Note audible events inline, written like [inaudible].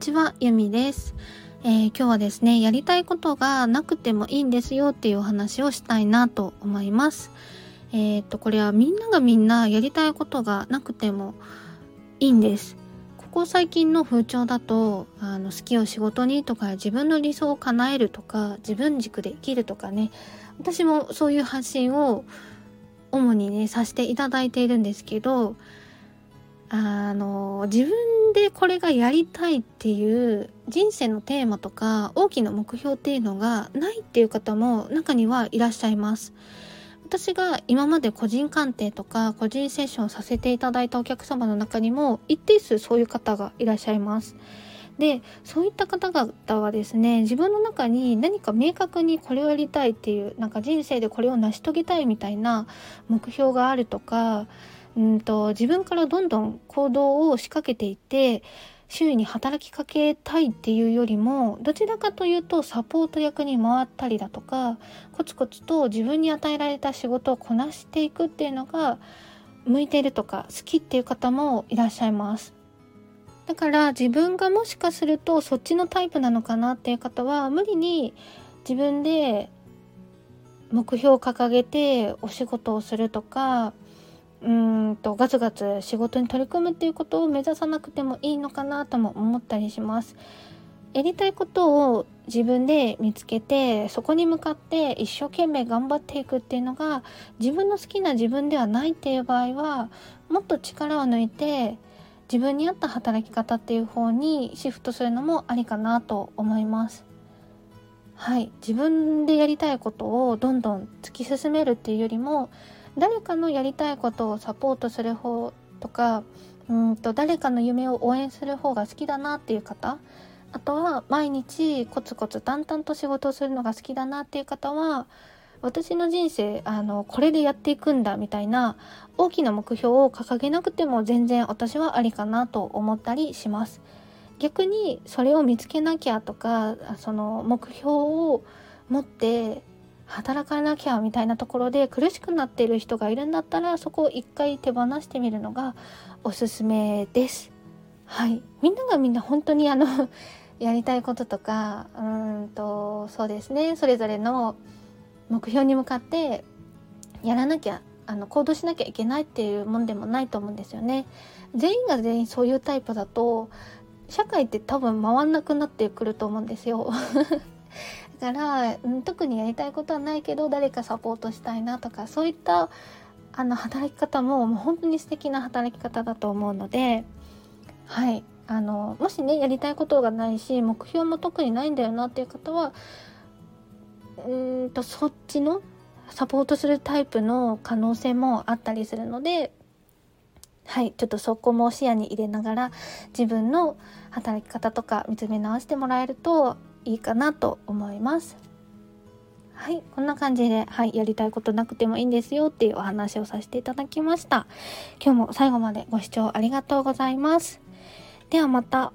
ちは、ゆみです、えー、今日はですね、やりたいことがなくてもいいんですよっていうお話をしたいなと思います。えっ、と、これはみんながみんなやりたいことがなくてもいいんです。ここ最近の風潮だと、あの、好きを仕事にとか、自分の理想を叶えるとか、自分軸で生きるとかね、私もそういう発信を主にね、させていただいているんですけど、あの、自分でこれがやりたいっていう人生のテーマとか大きな目標っていうのがないっていう方も中にはいらっしゃいます。私が今まで個人鑑定とか個人セッションさせていただいたお客様の中にも一定数そういう方がいらっしゃいます。でそういった方々はですね自分の中に何か明確にこれをやりたいっていうなんか人生でこれを成し遂げたいみたいな目標があるとかうんと自分からどんどん行動を仕掛けていって周囲に働きかけたいっていうよりもどちらかというとサポート役に回ったりだとかコツコツと自分に与えられた仕事をこなしていくっていうのが向いているとか好きっていう方もいらっしゃいます。だから自分がもしかするとそっちのタイプなのかなっていう方は無理に自分で目標を掲げてお仕事をするとかうんとガツガツ仕事に取り組むっていうことを目指さなくてもいいのかなとも思ったりします。やりたいことを自分で見つけてそこに向かって一生懸命頑張っていくっていうのが自分の好きな自分ではないっていう場合はもっと力を抜いて自分に合った働き方っていう方にシフトするのもありかなと思います。はい、自分でやりたいことをどんどん突き進めるっていうよりも誰かのやりたいことをサポートする方とかうんと誰かの夢を応援する方が好きだなっていう方あとは毎日コツコツ淡々と仕事をするのが好きだなっていう方は私の人生あのこれでやっていくんだみたいな大きな目標を掲げなくても全然私はありかなと思ったりします。逆にそれを見つけなきゃとかその目標を持って働かなきゃみたいなところで苦しくなっている人がいるんだったらそこを一回手放してみるのがおすすめです。はい、みんながみんな本当にあの [laughs] やりたいこととかうんとそうですねそれぞれの目標に向かってやらなきゃあの行動しなきゃいけないっていうもんでもないと思うんですよね。全員が全員そういうタイプだと社会って多分回んなくなってくると思うんですよ。[laughs] だから、うん、特にやりたいことはないけど誰かサポートしたいなとかそういったあの働き方ももう本当に素敵な働き方だと思うのではい。あのもしねやりたいことがないし目標も特にないんだよなっていう方はうんとそっちのサポートするタイプの可能性もあったりするのではい。ちょっとそこも視野に入れながら自分の働き方とか見つめ直してもらえるといいかなと思います。はい、こんな感じで、はい、やりたいことなくてもいいんですよっていうお話をさせていただきました。今日も最後までご視聴ありがとうございます。ではまた